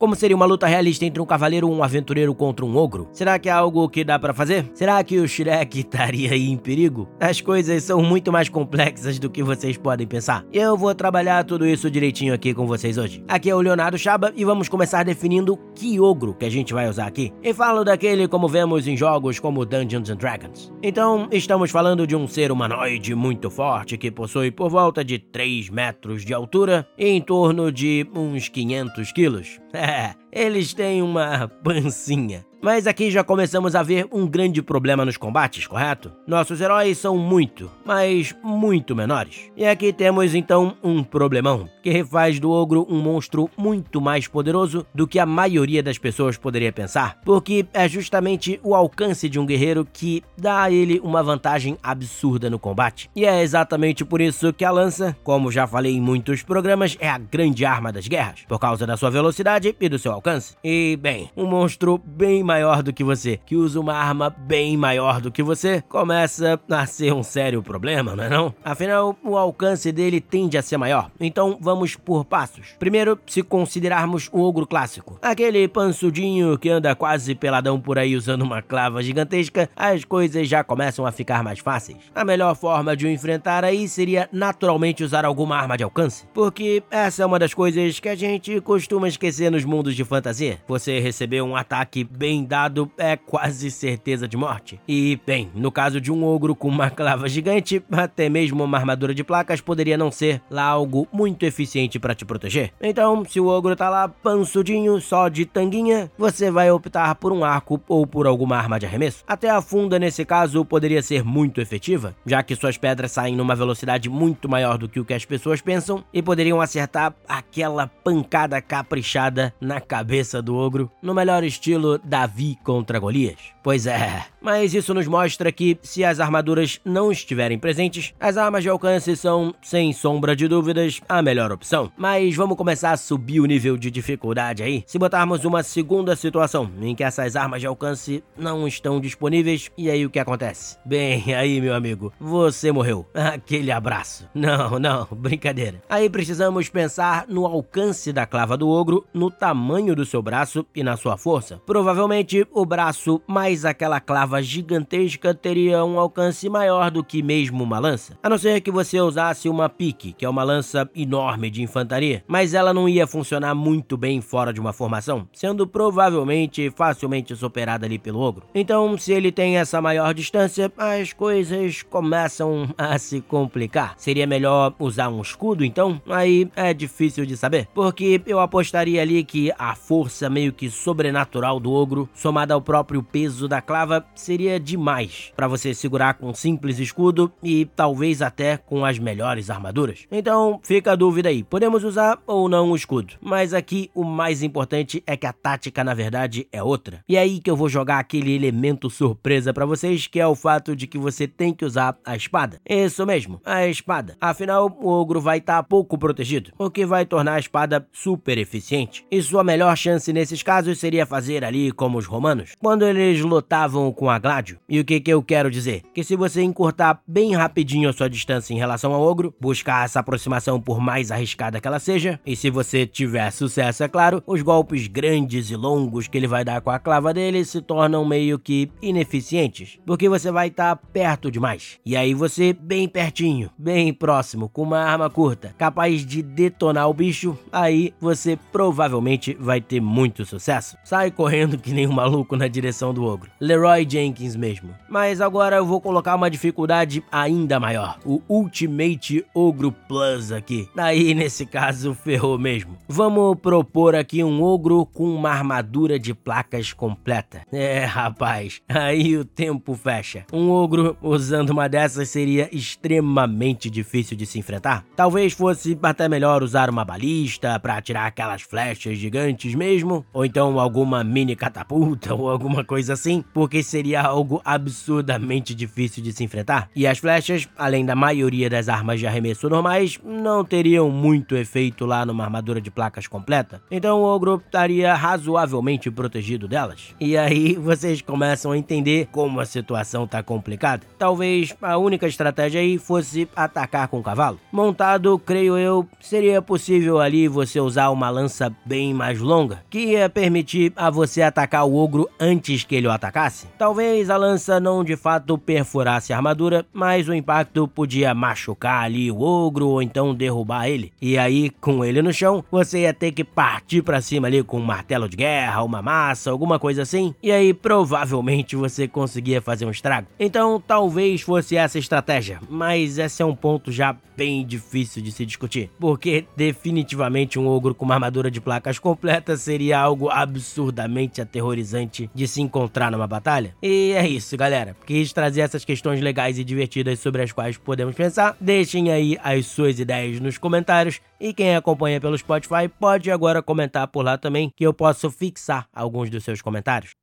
Como seria uma luta realista entre um cavaleiro ou um aventureiro contra um ogro? Será que é algo que dá para fazer? Será que o Shrek estaria aí em perigo? As coisas são muito mais complexas do que vocês podem pensar. Eu vou trabalhar tudo isso direitinho aqui com vocês hoje. Aqui é o Leonardo Chaba e vamos começar definindo que ogro que a gente vai usar aqui. E falo daquele como vemos em jogos como Dungeons and Dragons. Então, estamos falando de um ser humanoide muito forte que possui por volta de 3 metros de altura e em torno de uns 500 quilos. É, eles têm uma pancinha. Mas aqui já começamos a ver um grande problema nos combates, correto? Nossos heróis são muito, mas muito menores. E aqui temos então um problemão, que faz do ogro um monstro muito mais poderoso do que a maioria das pessoas poderia pensar, porque é justamente o alcance de um guerreiro que dá a ele uma vantagem absurda no combate. E é exatamente por isso que a lança, como já falei em muitos programas, é a grande arma das guerras, por causa da sua velocidade e do seu alcance. E, bem, um monstro bem maior do que você, que usa uma arma bem maior do que você, começa a ser um sério problema, não é não? Afinal, o alcance dele tende a ser maior. Então, vamos por passos. Primeiro, se considerarmos o ogro clássico, aquele pansudinho que anda quase peladão por aí usando uma clava gigantesca, as coisas já começam a ficar mais fáceis. A melhor forma de o enfrentar aí seria naturalmente usar alguma arma de alcance, porque essa é uma das coisas que a gente costuma esquecer nos mundos de fantasia. Você receber um ataque bem dado é quase certeza de morte. E, bem, no caso de um ogro com uma clava gigante, até mesmo uma armadura de placas poderia não ser lá algo muito eficiente para te proteger. Então, se o ogro tá lá pansudinho, só de tanguinha, você vai optar por um arco ou por alguma arma de arremesso. Até a funda, nesse caso, poderia ser muito efetiva, já que suas pedras saem numa velocidade muito maior do que o que as pessoas pensam e poderiam acertar aquela pancada caprichada na cabeça do ogro, no melhor estilo da Davi contra Golias? Pois é, mas isso nos mostra que, se as armaduras não estiverem presentes, as armas de alcance são, sem sombra de dúvidas, a melhor opção. Mas vamos começar a subir o nível de dificuldade aí. Se botarmos uma segunda situação em que essas armas de alcance não estão disponíveis, e aí o que acontece? Bem, aí meu amigo, você morreu. Aquele abraço. Não, não, brincadeira. Aí precisamos pensar no alcance da clava do ogro, no tamanho do seu braço e na sua força. Provavelmente o braço mais aquela clava gigantesca teria um alcance maior do que mesmo uma lança, a não ser que você usasse uma pique, que é uma lança enorme de infantaria, mas ela não ia funcionar muito bem fora de uma formação, sendo provavelmente facilmente superada ali pelo ogro. Então, se ele tem essa maior distância, as coisas começam a se complicar. Seria melhor usar um escudo, então? Aí é difícil de saber, porque eu apostaria ali que a força meio que sobrenatural do ogro somada ao próprio peso da clava, seria demais para você segurar com um simples escudo e talvez até com as melhores armaduras. Então fica a dúvida aí, podemos usar ou não o escudo. Mas aqui o mais importante é que a tática na verdade é outra. E é aí que eu vou jogar aquele elemento surpresa para vocês, que é o fato de que você tem que usar a espada. Isso mesmo, a espada. Afinal, o ogro vai estar tá pouco protegido, o que vai tornar a espada super eficiente. E sua melhor chance nesses casos seria fazer ali como os romanos, quando eles lutavam com a Gládio. E o que, que eu quero dizer? Que se você encurtar bem rapidinho a sua distância em relação ao ogro, buscar essa aproximação por mais arriscada que ela seja, e se você tiver sucesso, é claro, os golpes grandes e longos que ele vai dar com a clava dele se tornam meio que ineficientes, porque você vai estar tá perto demais. E aí você, bem pertinho, bem próximo, com uma arma curta, capaz de detonar o bicho, aí você provavelmente vai ter muito sucesso. Sai correndo que nem um maluco na direção do ogro. Leroy Jenkins mesmo. Mas agora eu vou colocar uma dificuldade ainda maior. O Ultimate Ogro Plus aqui. Aí, nesse caso, ferrou mesmo. Vamos propor aqui um ogro com uma armadura de placas completa. É, rapaz, aí o tempo fecha. Um ogro usando uma dessas seria extremamente difícil de se enfrentar. Talvez fosse até melhor usar uma balista para atirar aquelas flechas gigantes mesmo, ou então alguma mini catapulta catapulta ou alguma coisa assim, porque seria algo absurdamente difícil de se enfrentar. E as flechas, além da maioria das armas de arremesso normais, não teriam muito efeito lá numa armadura de placas completa. Então o ogro estaria razoavelmente protegido delas. E aí vocês começam a entender como a situação tá complicada. Talvez a única estratégia aí fosse atacar com o cavalo. Montado, creio eu, seria possível ali você usar uma lança bem mais longa, que ia permitir a você atacar o ogro antes que ele o atacasse. Talvez a lança não de fato perfurasse a armadura, mas o impacto podia machucar ali o ogro ou então derrubar ele. E aí, com ele no chão, você ia ter que partir para cima ali com um martelo de guerra, uma massa, alguma coisa assim. E aí provavelmente você conseguia fazer um estrago. Então, talvez fosse essa estratégia, mas esse é um ponto já bem difícil de se discutir, porque definitivamente um ogro com uma armadura de placas completa seria algo absurdamente aterrorizante de se encontrar numa batalha. E é isso, galera. Quis trazer essas questões legais e divertidas sobre as quais podemos pensar. Deixem aí as suas ideias nos comentários e quem acompanha pelo Spotify pode agora comentar por lá também que eu posso fixar alguns dos seus comentários.